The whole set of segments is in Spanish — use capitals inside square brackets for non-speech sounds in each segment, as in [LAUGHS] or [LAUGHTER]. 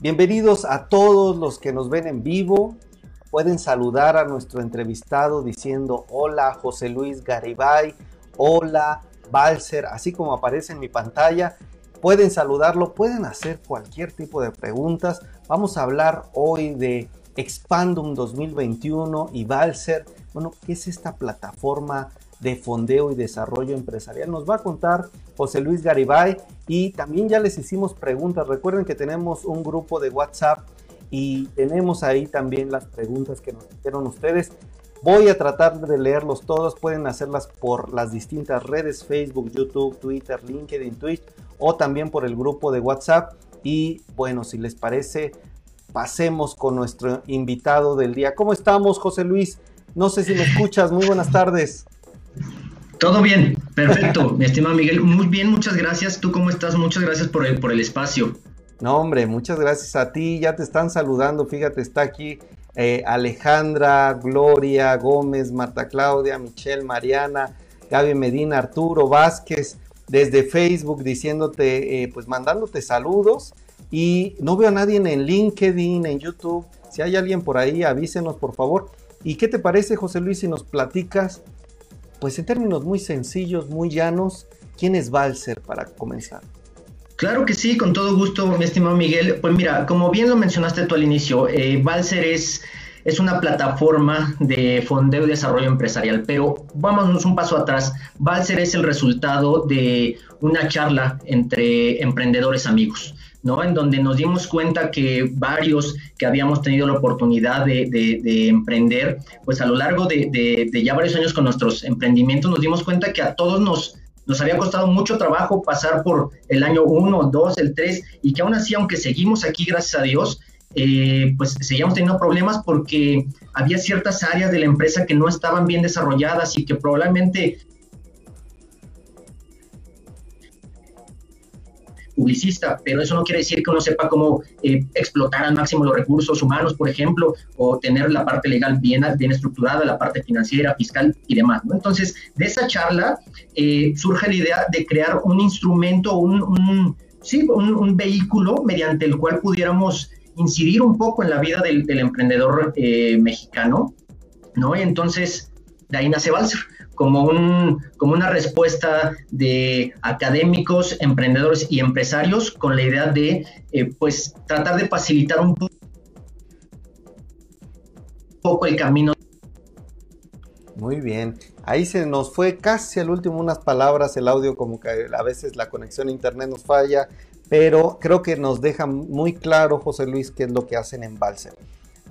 Bienvenidos a todos los que nos ven en vivo. Pueden saludar a nuestro entrevistado diciendo hola José Luis Garibay, hola Balser, así como aparece en mi pantalla. Pueden saludarlo, pueden hacer cualquier tipo de preguntas. Vamos a hablar hoy de Expandum 2021 y Balser. Bueno, ¿qué es esta plataforma de fondeo y desarrollo empresarial. Nos va a contar José Luis Garibay y también ya les hicimos preguntas. Recuerden que tenemos un grupo de WhatsApp y tenemos ahí también las preguntas que nos hicieron ustedes. Voy a tratar de leerlos todos. Pueden hacerlas por las distintas redes, Facebook, YouTube, Twitter, LinkedIn, Twitch o también por el grupo de WhatsApp. Y bueno, si les parece, pasemos con nuestro invitado del día. ¿Cómo estamos, José Luis? No sé si me escuchas. Muy buenas tardes. Todo bien, perfecto, [LAUGHS] mi estimado Miguel. Muy bien, muchas gracias. ¿Tú cómo estás? Muchas gracias por el, por el espacio. No, hombre, muchas gracias a ti. Ya te están saludando. Fíjate, está aquí eh, Alejandra, Gloria, Gómez, Marta Claudia, Michelle, Mariana, Gaby Medina, Arturo Vázquez, desde Facebook diciéndote, eh, pues mandándote saludos. Y no veo a nadie en LinkedIn, en YouTube. Si hay alguien por ahí, avísenos por favor. ¿Y qué te parece, José Luis, si nos platicas pues en términos muy sencillos, muy llanos, ¿quién es Balser para comenzar? Claro que sí, con todo gusto, mi estimado Miguel. Pues mira, como bien lo mencionaste tú al inicio, eh, Balser es, es una plataforma de fondeo y desarrollo empresarial, pero vámonos un paso atrás. Balser es el resultado de una charla entre emprendedores amigos. En donde nos dimos cuenta que varios que habíamos tenido la oportunidad de, emprender, pues a lo largo de, ya varios años con nuestros emprendimientos nos dimos cuenta que a todos nos, nos había costado mucho trabajo pasar por el año 1, 2, el 3, y que aún así, aunque seguimos aquí, gracias a Dios, eh, pues seguíamos teniendo problemas porque había ciertas áreas de la empresa que no estaban bien desarrolladas y que probablemente publicista, pero eso no quiere decir que uno sepa cómo eh, explotar al máximo los recursos humanos, por ejemplo, o tener la parte legal bien, bien estructurada, la parte financiera, fiscal y demás. Entonces, de esa charla eh, surge la idea de crear un instrumento, un, sí, un, vehículo mediante el cual pudiéramos incidir un poco en la vida del, emprendedor eh, mexicano, ¿no? Y entonces, de ahí nace Balser como, un, como una respuesta de académicos, emprendedores y empresarios con la idea de eh, pues tratar de facilitar un poco el camino. Muy bien, ahí se nos fue casi al último unas palabras, el audio como que a veces la conexión a internet nos falla, pero creo que nos deja muy claro José Luis qué es lo que hacen en Balser.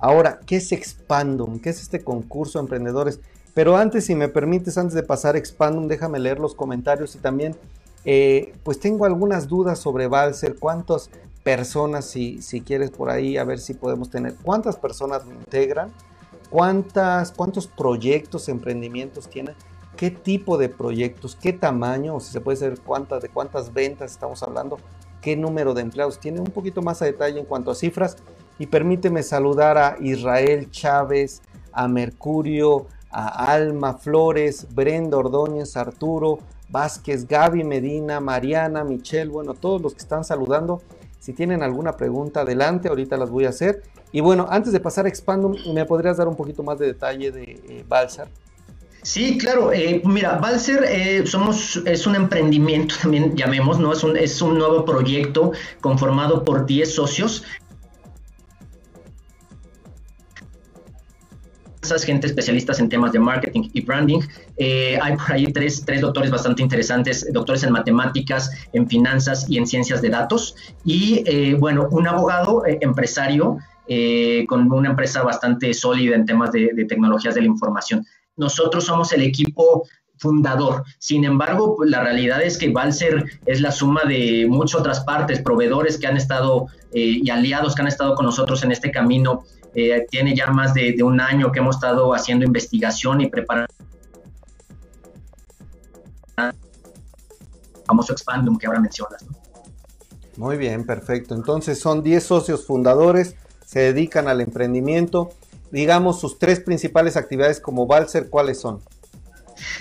Ahora, ¿qué es Expandum? ¿Qué es este concurso de emprendedores? Pero antes, si me permites, antes de pasar a Expandum, déjame leer los comentarios y también, eh, pues tengo algunas dudas sobre Balser. ¿Cuántas personas, si, si quieres por ahí, a ver si podemos tener, cuántas personas lo integran? ¿Cuántas, ¿Cuántos proyectos, emprendimientos tienen? ¿Qué tipo de proyectos? ¿Qué tamaño? O si se puede saber cuántas, de cuántas ventas estamos hablando. ¿Qué número de empleados tiene? Un poquito más a detalle en cuanto a cifras. Y permíteme saludar a Israel Chávez, a Mercurio, a Alma Flores, Brenda Ordóñez, Arturo Vázquez, Gaby Medina, Mariana, Michelle, bueno, todos los que están saludando. Si tienen alguna pregunta, adelante, ahorita las voy a hacer. Y bueno, antes de pasar a Expandum, ¿me podrías dar un poquito más de detalle de eh? Sí, claro. Eh, mira, Balser eh, somos, es un emprendimiento, [LAUGHS] también llamemos, ¿no? Es un, es un nuevo proyecto conformado por 10 socios gente especialistas en temas de marketing y branding. Eh, hay por ahí tres, tres doctores bastante interesantes, doctores en matemáticas, en finanzas y en ciencias de datos. Y eh, bueno, un abogado eh, empresario con una empresa bastante sólida en temas de, de tecnologías de la información. Nosotros somos el equipo fundador. Sin embargo, pues, la realidad es que Balser es la suma de muchas otras partes, proveedores que han estado y aliados que han estado con nosotros en este camino eh, tiene ya más de, un año que hemos estado haciendo investigación y preparando famoso Expandum que ahora mencionas. Muy bien, perfecto. Entonces son 10 socios fundadores, se dedican al emprendimiento. Digamos, sus tres principales actividades como Balser, ¿cuáles son?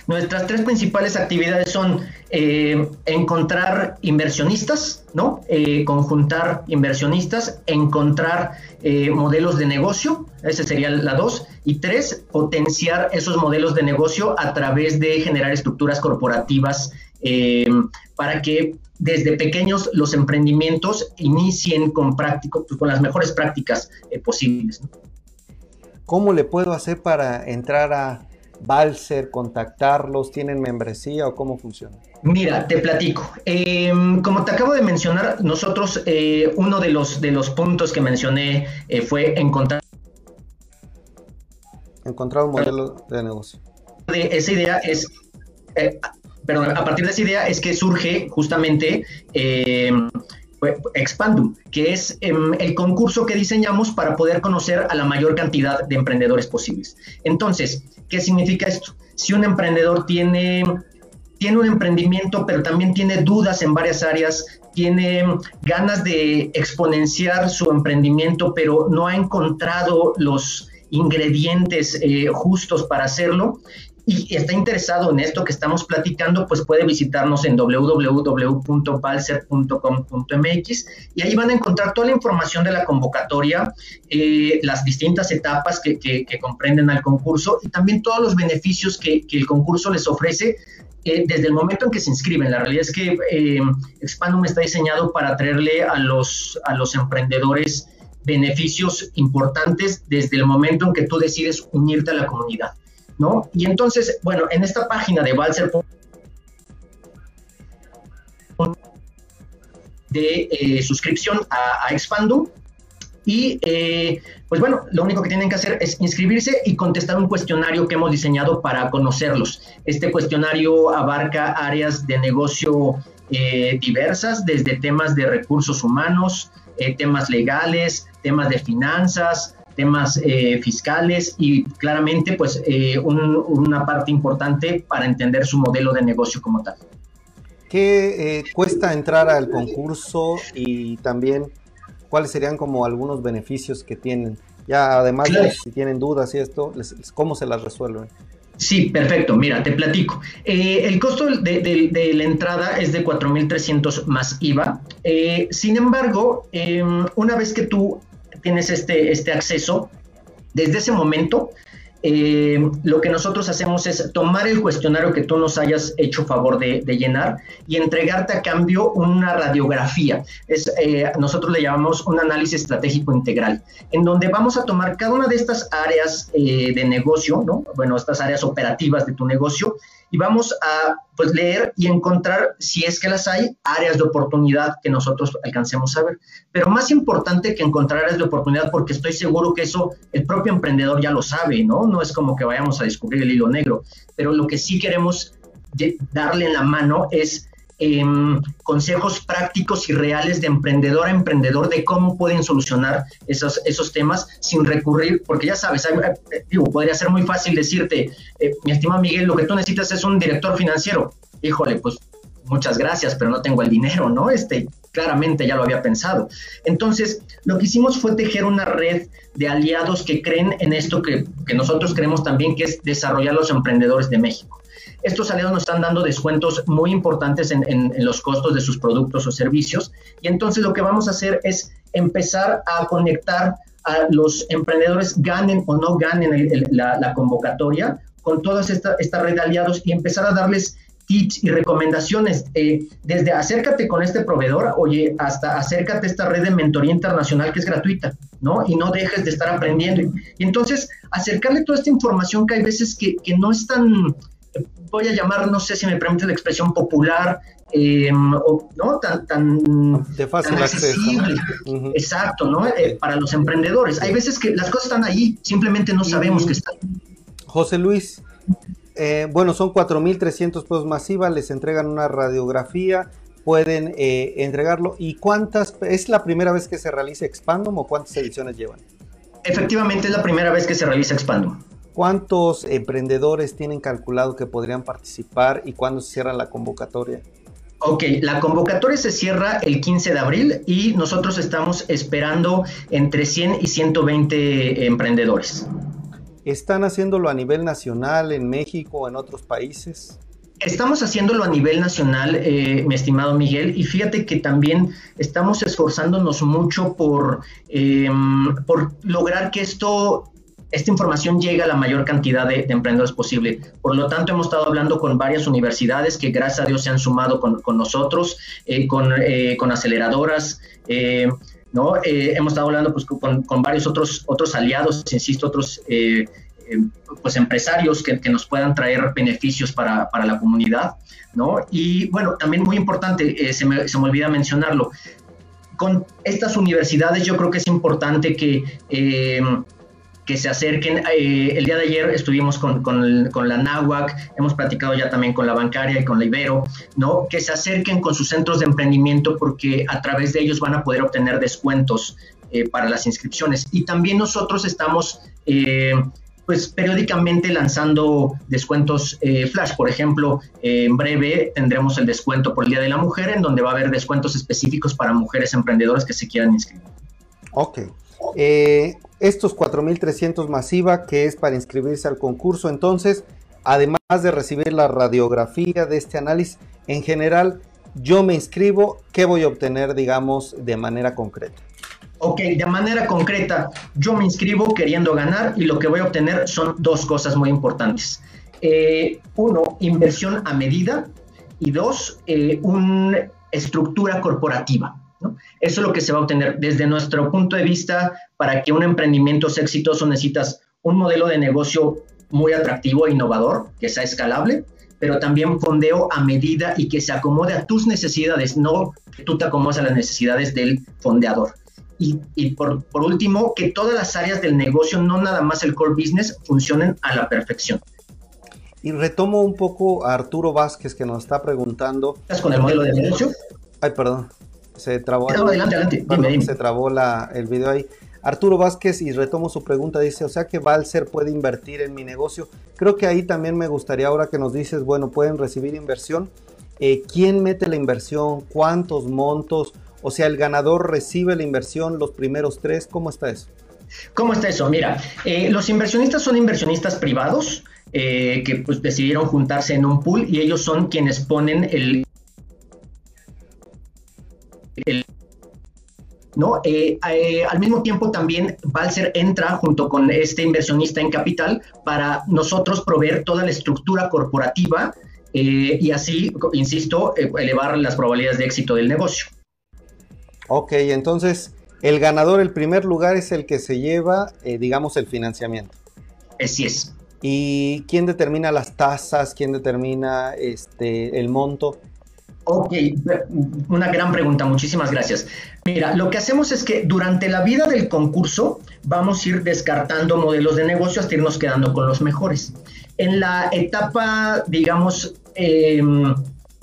Nuestras tres principales actividades son eh, encontrar inversionistas, ¿no? Eh, conjuntar inversionistas, encontrar eh, modelos de negocio, esa sería la dos, y tres, potenciar esos modelos de negocio a través de generar estructuras corporativas para que desde pequeños los emprendimientos inicien con, práctico, pues, con las mejores prácticas posibles. ¿Cómo le puedo hacer para entrar a Balser, contactarlos? ¿Tienen membresía o cómo funciona? Mira, te platico. Em, como te acabo de mencionar, nosotros eh, uno de los, de los puntos que mencioné eh, fue encontrar... Encontrar un modelo de negocio. De esa idea es... Eh, perdón, a partir de esa idea es que surge justamente em, Expandum, que es em, el concurso que diseñamos para poder conocer a la mayor cantidad de emprendedores posibles. Entonces, ¿qué significa esto? Si un emprendedor tiene, tiene un emprendimiento, pero también tiene dudas en varias áreas, tiene ganas de exponenciar su emprendimiento, pero no ha encontrado los ingredientes eh, justos para hacerlo, y está interesado en esto que estamos platicando, pues puede visitarnos en www.balser.com.mx y ahí van a encontrar toda la información de la convocatoria, eh, las distintas etapas que, comprenden al concurso y también todos los beneficios que, el concurso les ofrece eh, desde el momento en que se inscriben. La realidad es que eh, Expandum está diseñado para traerle a los, a los emprendedores beneficios importantes desde el momento en que tú decides unirte a la comunidad. ¿No? Y entonces, bueno, en esta página de Balser de eh, suscripción a, Expandum y eh, pues bueno, lo único que tienen que hacer es inscribirse y contestar un cuestionario que hemos diseñado para conocerlos. Este cuestionario abarca áreas de negocio eh, diversas, desde temas de recursos humanos, temas legales, temas de finanzas, temas eh, fiscales y claramente pues eh, una parte importante para entender su modelo de negocio como tal. ¿Qué eh, cuesta entrar al concurso y también cuáles serían como algunos beneficios que tienen? Ya además de si tienen dudas y esto, ¿cómo se las resuelven? Sí, perfecto. Mira, te platico. el costo de, la entrada es de 4.300 más IVA. sin embargo, em, una vez que tú tienes este, este acceso, desde ese momento eh, lo que nosotros hacemos es tomar el cuestionario que tú nos hayas hecho favor de, llenar y entregarte a cambio una radiografía. Es, eh, nosotros le llamamos un análisis estratégico integral, en donde vamos a tomar cada una de estas áreas eh, de negocio, ¿no? bueno, estas áreas operativas de tu negocio, y vamos a pues, leer y encontrar, si es que las hay, áreas de oportunidad que nosotros alcancemos a ver. Pero más importante que encontrar áreas de oportunidad, porque estoy seguro que eso el propio emprendedor ya lo sabe, ¿no? No es como que vayamos a descubrir el hilo negro, pero lo que sí queremos darle en la mano es Em, consejos prácticos y reales de emprendedor a emprendedor de cómo pueden solucionar esos, esos temas sin recurrir, porque ya sabes, eh, digo, podría ser muy fácil decirte, eh, mi estimado Miguel, lo que tú necesitas es un director financiero. Híjole, pues muchas gracias, pero no tengo el dinero, ¿no? Este, claramente ya lo había pensado. Entonces, lo que hicimos fue tejer una red de aliados que creen en esto que, que nosotros creemos también, que es desarrollar los emprendedores de México. Estos aliados nos están dando descuentos muy importantes en, los costos de sus productos o servicios. Y entonces lo que vamos a hacer es empezar a conectar a los emprendedores, ganen o no ganen la, convocatoria, con toda esta, esta red de aliados y empezar a darles tips y recomendaciones, eh, desde acércate con este proveedor, oye, hasta acércate a esta red de mentoría internacional que es gratuita, ¿no? Y no dejes de estar aprendiendo. Y, entonces, acercarle toda esta información que hay veces que, que no es tan, voy a llamar, no sé si me permite la expresión popular, eh, ¿no? Tan, tan, de fácil accesible. Exacto, ¿no? Eh, para los emprendedores. Hay veces que las cosas están ahí, simplemente no sabemos que están. José Luis, eh, bueno, son 4.300 pesos masiva, les entregan una radiografía, pueden entregarlo. ¿Y cuántas, es la primera vez que se realiza Expandum o cuántas ediciones llevan? Efectivamente, es la primera vez que se realiza Expandum. ¿Cuántos emprendedores tienen calculado que podrían participar y cuándo se cierra la convocatoria? Ok, la convocatoria se cierra el 15 de abril y nosotros estamos esperando entre 100 y 120 emprendedores. ¿Están haciéndolo a nivel nacional, en México o en otros países? Estamos haciéndolo a nivel nacional, eh, mi estimado Miguel, y fíjate que también estamos esforzándonos mucho por, em, por lograr que esto esta información llegue a la mayor cantidad de, emprendedores posible. Por lo tanto, hemos estado hablando con varias universidades que gracias a Dios se han sumado con, nosotros, eh, con, eh, con, aceleradoras, ¿no? hemos estado hablando pues, con, con, varios otros, otros aliados, insisto, otros pues empresarios que, nos puedan traer beneficios para, la comunidad, ¿no? Y bueno, también muy importante, eh, se, me, se, me, olvida mencionarlo, con estas universidades yo creo que es importante que, eh, que se acerquen. Eh, el día de ayer estuvimos con, con, la NAWAC, hemos platicado ya también con la bancaria y con la Ibero, ¿no? Que se acerquen con sus centros de emprendimiento porque a través de ellos van a poder obtener descuentos para las inscripciones. Y también nosotros estamos pues periódicamente lanzando descuentos eh, flash. Por ejemplo, en breve tendremos el descuento por el Día de la Mujer, en donde va a haber descuentos específicos para mujeres emprendedoras que se quieran inscribir. Ok. Eh, estos 4.300 masiva, que es para inscribirse al concurso, entonces, además de recibir la radiografía de este análisis, en general, yo me inscribo, ¿qué voy a obtener, digamos, de manera concreta? ok, de manera concreta, yo me inscribo queriendo ganar y lo que voy a obtener son dos cosas muy importantes. Eh, uno, inversión a medida y dos, eh, una estructura corporativa. Eso es lo que se va a obtener desde nuestro punto de vista. Para que un emprendimiento sea exitoso necesitas un modelo de negocio muy atractivo e innovador, que sea escalable, pero también fondeo a medida y que se acomode a tus necesidades, no que tú te acomodes a las necesidades del fondeador. Y, por, último, que todas las áreas del negocio, no nada más el core business, funcionen a la perfección. Y retomo un poco a Arturo Vázquez que nos está preguntando. ¿Estás con el modelo de negocio? Ay, perdón. Se trabó. adelante, adelante. Se trabó la, el video ahí. Arturo Vázquez, y retomo su pregunta, dice, o sea que Balser puede invertir en mi negocio. Creo que ahí también me gustaría ahora que nos dices, bueno, pueden recibir inversión. Eh, ¿Quién mete la inversión? ¿Cuántos montos? O sea, el ganador recibe la inversión los primeros tres. ¿Cómo está eso? ¿Cómo está eso? Mira, eh, los inversionistas son inversionistas privados eh, que pues, decidieron juntarse en un pool y ellos son quienes ponen el... ¿no? Eh, al mismo tiempo también Balser entra junto con este inversionista en capital para nosotros proveer toda la estructura corporativa y así, insisto, elevar las probabilidades de éxito del negocio. Ok, entonces el ganador, el primer lugar es el que se lleva, eh, digamos, el financiamiento. Así es. ¿Y quién determina las tasas? ¿Quién determina este, el monto? Ok, una gran pregunta, muchísimas gracias. Mira, lo que hacemos es que durante la vida del concurso vamos a ir descartando modelos de negocio hasta irnos quedando con los mejores. En la etapa, digamos, eh,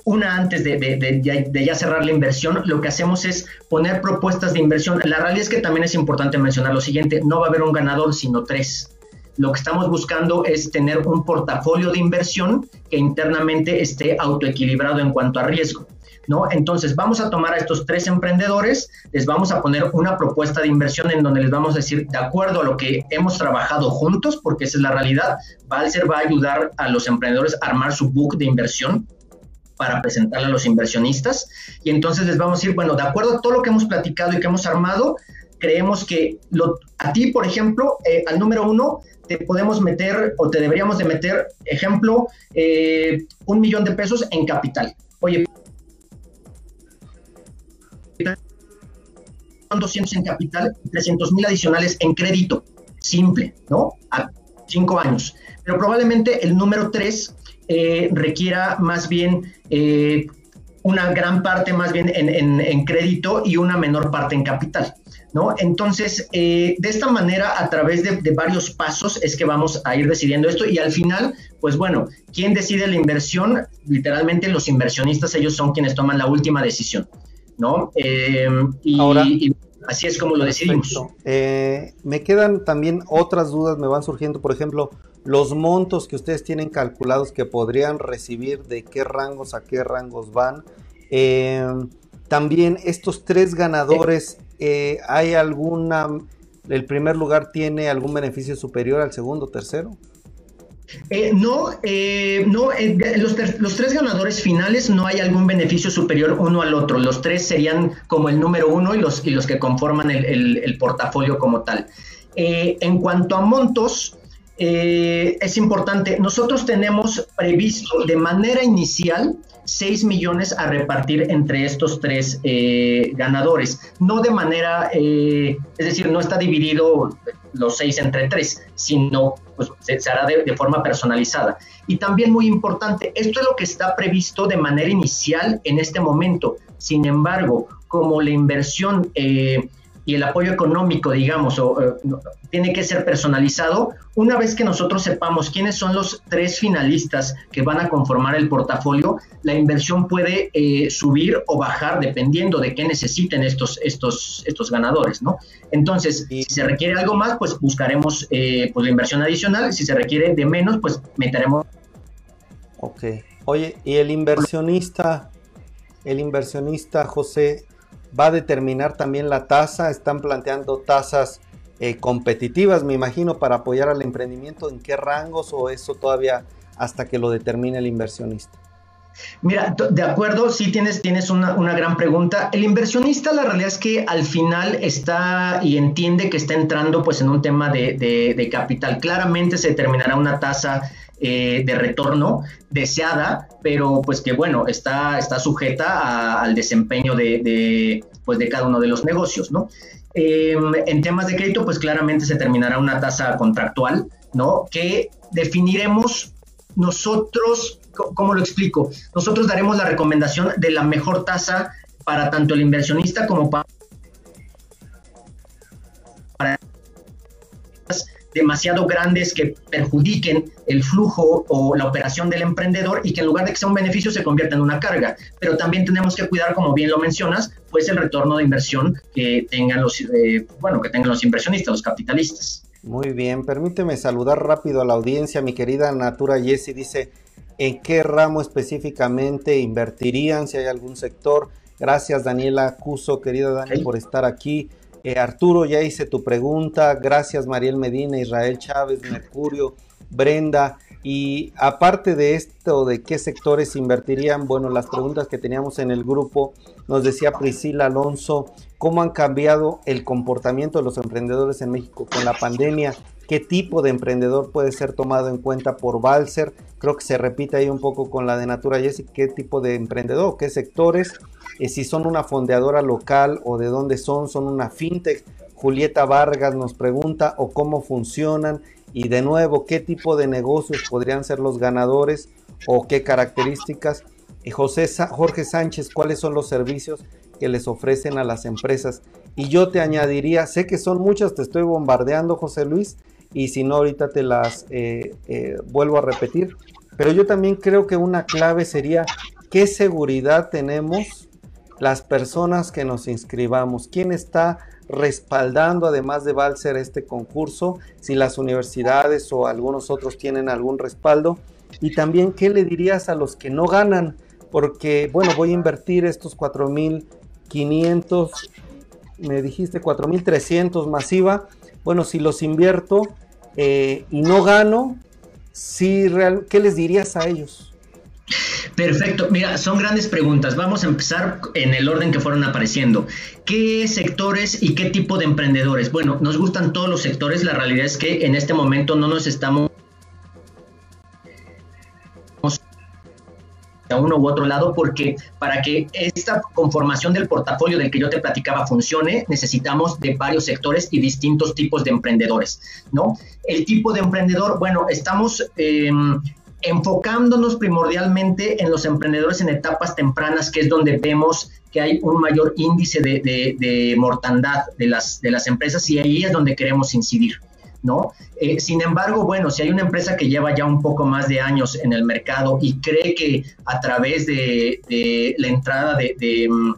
una antes de, ya cerrar la inversión, lo que hacemos es poner propuestas de inversión. La realidad es que también es importante mencionar lo siguiente, no va a haber un ganador, sino tres. Lo que estamos buscando es tener un portafolio de inversión que internamente esté autoequilibrado en cuanto a riesgo. ¿No? Entonces vamos a tomar a estos tres emprendedores, les vamos a poner una propuesta de inversión en donde les vamos a decir, de acuerdo a lo que hemos trabajado juntos, porque esa es la realidad, Balser va a ayudar a los emprendedores a armar su book de inversión, para presentarle a los inversionistas. Y entonces les vamos a decir, bueno, de acuerdo a todo lo que hemos platicado y que hemos armado, creemos que lo, a ti, por ejemplo, eh, al número uno, te podemos meter o te deberíamos de meter, ejemplo, eh, un millón de pesos en capital. Oye, 200 en capital, 300 mil adicionales en crédito, simple, ¿no? A cinco años. Pero probablemente el número tres eh, requiera más bien eh, una gran parte más bien en, crédito y una menor parte en capital. ¿No? Entonces, eh, de esta manera, a través de, varios pasos, es que vamos a ir decidiendo esto y al final, pues bueno, ¿quién decide la inversión? Literalmente los inversionistas, ellos son quienes toman la última decisión. ¿no? y, Ahora, así es como lo decidimos. me quedan también otras dudas, me van surgiendo, por ejemplo, los montos que ustedes tienen calculados que podrían recibir, de qué rangos a qué rangos van. Eh, también estos tres ganadores, eh, ¿hay alguna ¿El primer lugar tiene algún beneficio superior al segundo, tercero? Eh, no, eh, no los, los, tres ganadores finales no hay algún beneficio superior uno al otro. Los tres serían como el número uno y los, y los que conforman el, portafolio como tal. en cuanto a montos, es importante, nosotros tenemos previsto de manera inicial 6 millones a repartir entre estos tres eh, ganadores. No de manera, eh, es decir, no está dividido los seis entre tres, sino pues, se, hará de, forma personalizada. Y también muy importante, esto es lo que está previsto de manera inicial en este momento. Sin embargo, como la inversión... Eh, y el apoyo económico, digamos, o, eh, tiene que ser personalizado. Una vez que nosotros sepamos quiénes son los tres finalistas que van a conformar el portafolio, la inversión puede eh, subir o bajar dependiendo de qué necesiten estos, estos, estos ganadores, ¿no? Entonces, si se requiere algo más, pues buscaremos eh, pues la inversión adicional. Si se requiere de menos, pues meteremos. Ok. Oye, ¿y el inversionista, el inversionista José, va a determinar también la tasa. Están planteando tasas eh, competitivas, me imagino, para apoyar al emprendimiento. ¿En qué rangos o eso todavía hasta que lo determine el inversionista? Mira, de acuerdo, sí tienes, tienes una, gran pregunta. El inversionista, la realidad es que al final está y entiende que está entrando pues en un tema de, capital. Claramente se determinará una tasa eh, de retorno deseada, pero pues que bueno, está, está sujeta al desempeño de, pues de cada uno de los negocios, ¿no? Em, en temas de crédito, pues claramente se terminará una tasa contractual, ¿no? Que definiremos nosotros, ¿cómo lo explico? Nosotros daremos la recomendación de la mejor tasa para tanto el inversionista como para demasiado grandes que perjudiquen el flujo o la operación del emprendedor y que en lugar de que sea un beneficio se convierta en una carga. Pero también tenemos que cuidar, como bien lo mencionas, pues el retorno de inversión que tengan los, eh, bueno, que tengan los inversionistas, los capitalistas. Muy bien, permíteme saludar rápido a la audiencia. Mi querida Natura Jessie dice, ¿en qué ramo específicamente invertirían? Si hay algún sector. Gracias Daniela Cuso, querida Dani, por estar aquí. Eh, Arturo, ya hice tu pregunta. Gracias, Mariel Medina, Israel Chávez, Mercurio, Brenda. Y aparte de esto, ¿de qué sectores invertirían? Bueno, las preguntas que teníamos en el grupo, nos decía Priscila Alonso, ¿cómo han cambiado el comportamiento de los emprendedores en México con la pandemia? ¿Qué tipo de emprendedor puede ser tomado en cuenta por Balser? Creo que se repite ahí un poco con la de Natura Jessica, ¿qué tipo de emprendedor? ¿Qué sectores? Eh, si son una fondeadora local o de dónde son, son una fintech. Julieta Vargas nos pregunta o cómo funcionan y de nuevo qué tipo de negocios podrían ser los ganadores o qué características. Y José Jorge Sánchez, ¿cuáles son los servicios que les ofrecen a las empresas? Y yo te añadiría, sé que son muchas, te estoy bombardeando José Luis, y si no ahorita te las eh, eh, vuelvo a repetir, pero yo también creo que una clave sería qué seguridad tenemos las personas que nos inscribamos, quién está respaldando además de Balser este concurso, si las universidades o algunos otros tienen algún respaldo. Y también qué le dirías a los que no ganan, porque bueno, voy a invertir estos 4.500, me dijiste 4.300 masiva, bueno, si los invierto eh, y no gano, si real, ¿qué les dirías a ellos? Perfecto, mira, son grandes preguntas. Vamos a empezar en el orden que fueron apareciendo. ¿Qué sectores y qué tipo de emprendedores? Bueno, nos gustan todos los sectores. La realidad es que en este momento no nos estamos a uno u otro lado porque para que esta conformación del portafolio del que yo te platicaba funcione, necesitamos de varios sectores y distintos tipos de emprendedores, ¿no? El tipo de emprendedor, bueno, estamos em, enfocándonos primordialmente en los emprendedores en etapas tempranas, que es donde vemos que hay un mayor índice de, mortandad de las, de las empresas y ahí es donde queremos incidir. ¿No? Eh, sin embargo, bueno, si hay una empresa que lleva ya un poco más de años en el mercado y cree que a través de, la entrada de, mm,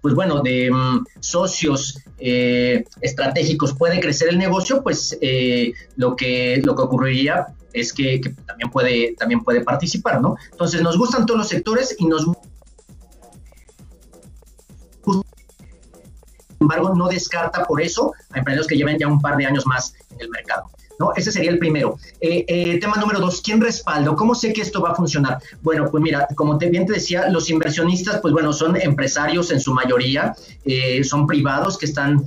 pues bueno, de mm, socios eh, estratégicos puede crecer el negocio, pues eh, lo, que, lo que ocurriría es que, también, puede, también puede participar, ¿no? Entonces, nos gustan todos los sectores y nos embargo, no descarta por eso a emprendedores que lleven ya un par de años más en el mercado. ¿no? Ese sería el primero. Eh, eh, tema número dos, ¿quién respalda? ¿Cómo sé que esto va a funcionar? Bueno, pues mira, como te, bien te decía, los inversionistas, pues bueno, son empresarios en su mayoría, eh, son privados que están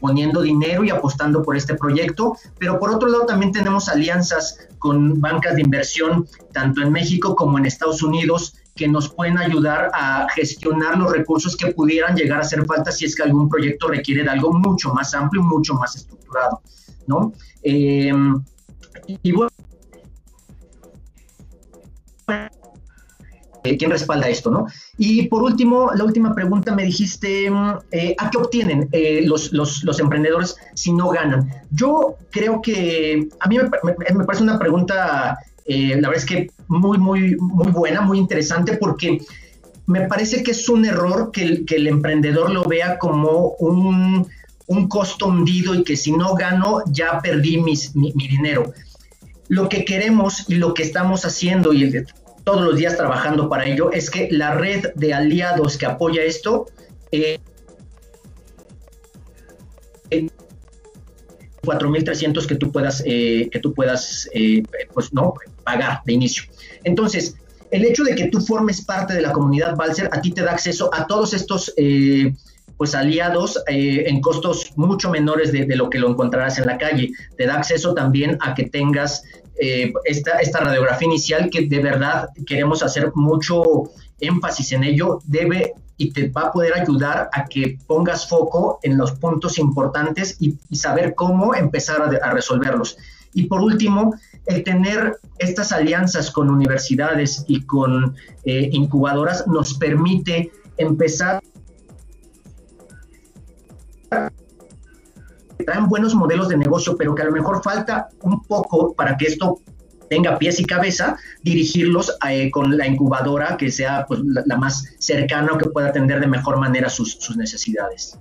poniendo dinero y apostando por este proyecto, pero por otro lado también tenemos alianzas con bancas de inversión, tanto en México como en Estados Unidos, que nos pueden ayudar a gestionar los recursos que pudieran llegar a hacer falta si es que algún proyecto requiere de algo mucho más amplio y mucho más estructurado, ¿no? Em, y, bueno, eh, ¿quién respalda esto, no? Y por último, la última pregunta me dijiste, eh, ¿a qué obtienen eh, los, los, emprendedores si no ganan? Yo creo que a mí me, parece una pregunta, la verdad es que muy, muy, muy buena, muy interesante, porque me parece que es un error que el, que el emprendedor lo vea como un, un costo hundido y que si no gano ya perdí mi, dinero. Lo que queremos y lo que estamos haciendo y todos los días trabajando para ello es que la red de aliados que apoya esto eh, 4.300 que tú puedas, eh, que tú puedas eh, pues, no, pagar de inicio. Entonces, el hecho de que tú formes parte de la comunidad Balser a ti te da acceso a todos estos eh, pues aliados eh, en costos mucho menores de, lo que lo encontrarás en la calle. Te da acceso también a que tengas eh, esta, esta radiografía inicial que de verdad queremos hacer mucho énfasis en ello, debe y te va a poder ayudar a que pongas foco en los puntos importantes y, saber cómo empezar a, resolverlos. Y por último, el tener estas alianzas con universidades y con eh, incubadoras nos permite empezar traen buenos modelos de negocio, pero que a lo mejor falta un poco para que esto tenga pies y cabeza, dirigirlos eh, con la incubadora que sea pues, la, más cercana o que pueda atender de mejor manera sus, sus necesidades.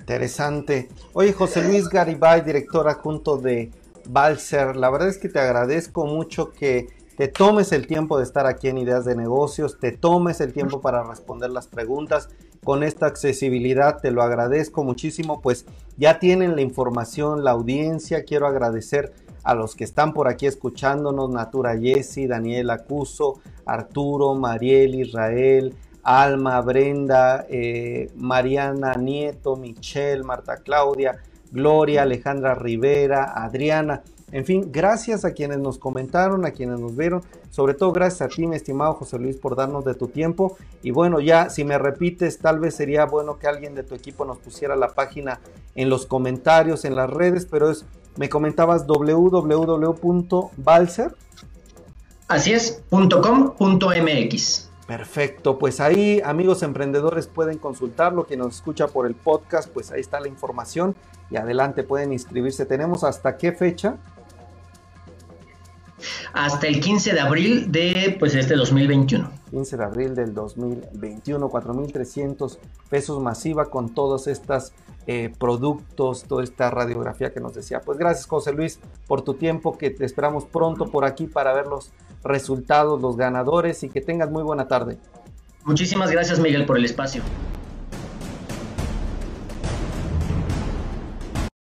Interesante. Oye, José Luis Garibay, director adjunto de Balser, la verdad es que te agradezco mucho que te tomes el tiempo de estar aquí en Ideas de Negocios, te tomes el tiempo para responder las preguntas. Con esta accesibilidad, te lo agradezco muchísimo, pues ya tienen la información, la audiencia, quiero agradecer a los que están por aquí escuchándonos, Natura Jessy, Daniel Acuso, Arturo, Mariel, Israel, Alma, Brenda, eh, Mariana Nieto, Michelle, Marta Claudia, Gloria, Alejandra Rivera, Adriana. En fin, gracias a quienes nos comentaron, a quienes nos vieron, sobre todo gracias a ti, mi estimado José Luis, por darnos de tu tiempo. Y bueno, ya si me repites, tal vez sería bueno que alguien de tu equipo nos pusiera la página en los comentarios, en las redes, pero es, me comentabas www.balser. Así es. Perfecto, pues ahí amigos emprendedores pueden consultarlo, quien nos escucha por el podcast, pues ahí está la información y adelante pueden inscribirse. ¿Tenemos hasta qué fecha? hasta el 15 de abril de pues este 2021. 15 de abril del 2021, 4.300 pesos masiva con todos estos eh, productos, toda esta radiografía que nos decía. Pues gracias José Luis por tu tiempo, que te esperamos pronto por aquí para ver los resultados, los ganadores y que tengas muy buena tarde. Muchísimas gracias Miguel por el espacio.